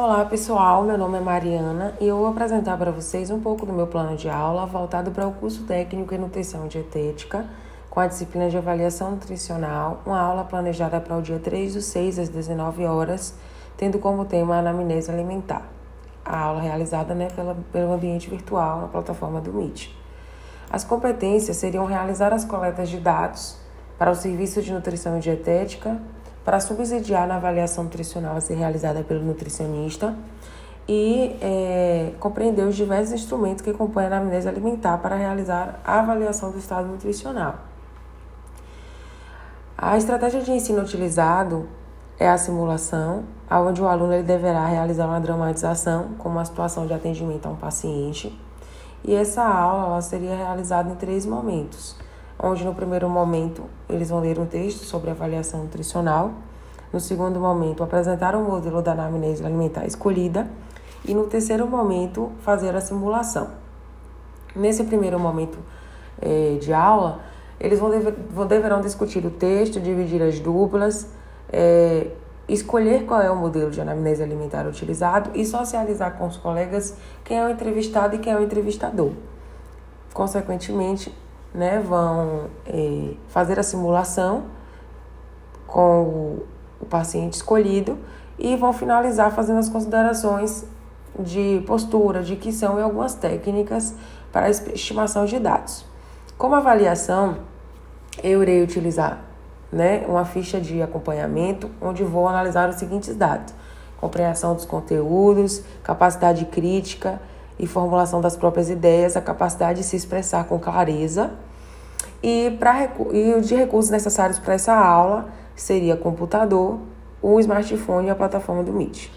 Olá pessoal, meu nome é Mariana e eu vou apresentar para vocês um pouco do meu plano de aula voltado para o curso técnico em nutrição dietética, com a disciplina de avaliação nutricional, uma aula planejada para o dia 3 do 6 às 19 horas, tendo como tema a anamnese alimentar. A aula realizada né, pela, pelo ambiente virtual na plataforma do Meet. As competências seriam realizar as coletas de dados para o serviço de nutrição dietética, para subsidiar na avaliação nutricional a ser realizada pelo nutricionista e é, compreender os diversos instrumentos que compõem a anamnese alimentar para realizar a avaliação do estado nutricional. A estratégia de ensino utilizado é a simulação, onde o aluno ele deverá realizar uma dramatização, como uma situação de atendimento a um paciente. E essa aula seria realizada em três momentos onde no primeiro momento eles vão ler um texto sobre avaliação nutricional, no segundo momento apresentar o um modelo da anamnese alimentar escolhida e no terceiro momento fazer a simulação. Nesse primeiro momento eh, de aula, eles vão, dever, vão deverão discutir o texto, dividir as duplas, eh, escolher qual é o modelo de anamnese alimentar utilizado e socializar com os colegas quem é o entrevistado e quem é o entrevistador. Consequentemente, né, vão é, fazer a simulação com o, o paciente escolhido e vão finalizar fazendo as considerações de postura, dicção e algumas técnicas para estimação de dados. Como avaliação, eu irei utilizar né, uma ficha de acompanhamento, onde vou analisar os seguintes dados: compreensão dos conteúdos, capacidade crítica e formulação das próprias ideias, a capacidade de se expressar com clareza. E, pra, e de recursos necessários para essa aula seria computador, o smartphone e a plataforma do Meet.